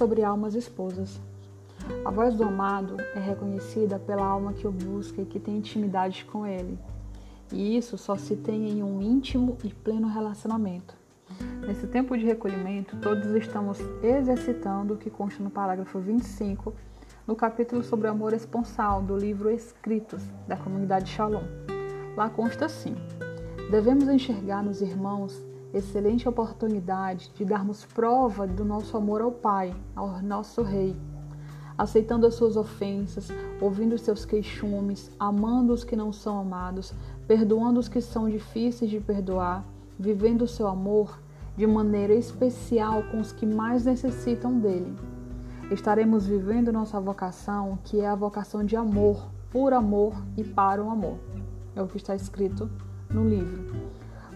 sobre almas esposas. A voz do amado é reconhecida pela alma que o busca e que tem intimidade com ele. E isso só se tem em um íntimo e pleno relacionamento. Nesse tempo de recolhimento, todos estamos exercitando o que consta no parágrafo 25, no capítulo sobre o amor esponsal do livro Escritos da comunidade Shalom. Lá consta assim: Devemos enxergar nos irmãos excelente oportunidade de darmos prova do nosso amor ao Pai, ao nosso Rei, aceitando as suas ofensas, ouvindo os seus queixumes, amando os que não são amados, perdoando os que são difíceis de perdoar, vivendo o seu amor de maneira especial com os que mais necessitam dele. Estaremos vivendo nossa vocação, que é a vocação de amor, por amor e para o amor. É o que está escrito no livro.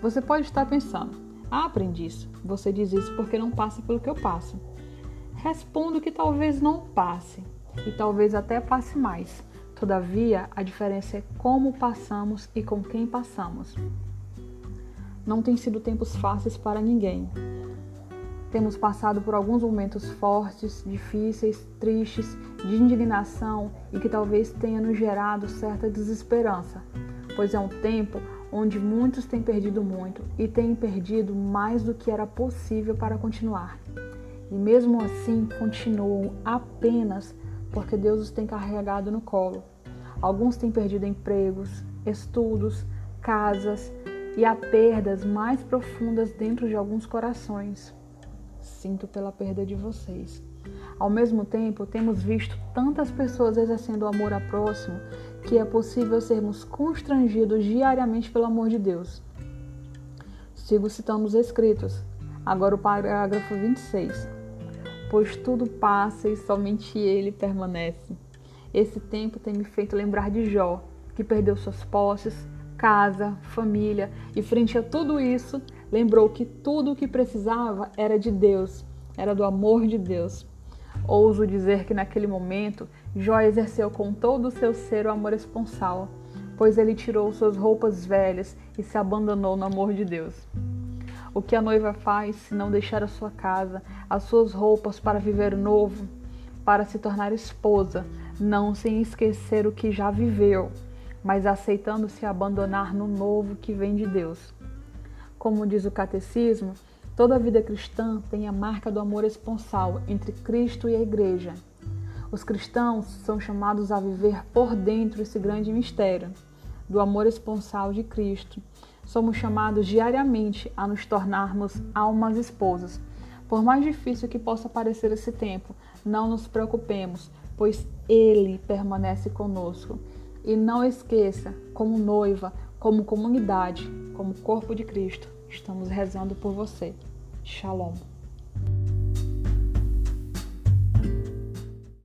Você pode estar pensando, ah, aprendiz, você diz isso porque não passa pelo que eu passo. Respondo que talvez não passe, e talvez até passe mais. Todavia, a diferença é como passamos e com quem passamos. Não tem sido tempos fáceis para ninguém. Temos passado por alguns momentos fortes, difíceis, tristes, de indignação e que talvez tenha nos gerado certa desesperança, pois é um tempo onde muitos têm perdido muito e têm perdido mais do que era possível para continuar. E mesmo assim continuam apenas porque Deus os tem carregado no colo. Alguns têm perdido empregos, estudos, casas e há perdas mais profundas dentro de alguns corações. Sinto pela perda de vocês. Ao mesmo tempo, temos visto tantas pessoas exercendo o amor ao próximo que é possível sermos constrangidos diariamente pelo amor de Deus. Sigo citando os escritos. Agora o parágrafo 26. Pois tudo passa e somente ele permanece. Esse tempo tem me feito lembrar de Jó, que perdeu suas posses, casa, família e frente a tudo isso, lembrou que tudo o que precisava era de Deus, era do amor de Deus. Ouso dizer que naquele momento Jó exerceu com todo o seu ser o amor esponsal, pois ele tirou suas roupas velhas e se abandonou no amor de Deus. O que a noiva faz se não deixar a sua casa, as suas roupas para viver novo, para se tornar esposa, não sem esquecer o que já viveu, mas aceitando se abandonar no novo que vem de Deus. Como diz o catecismo, Toda a vida cristã tem a marca do amor esponsal entre Cristo e a Igreja. Os cristãos são chamados a viver por dentro esse grande mistério do amor esponsal de Cristo. Somos chamados diariamente a nos tornarmos almas esposas. Por mais difícil que possa parecer esse tempo, não nos preocupemos, pois Ele permanece conosco. E não esqueça, como noiva, como comunidade, como corpo de Cristo, Estamos rezando por você. Shalom.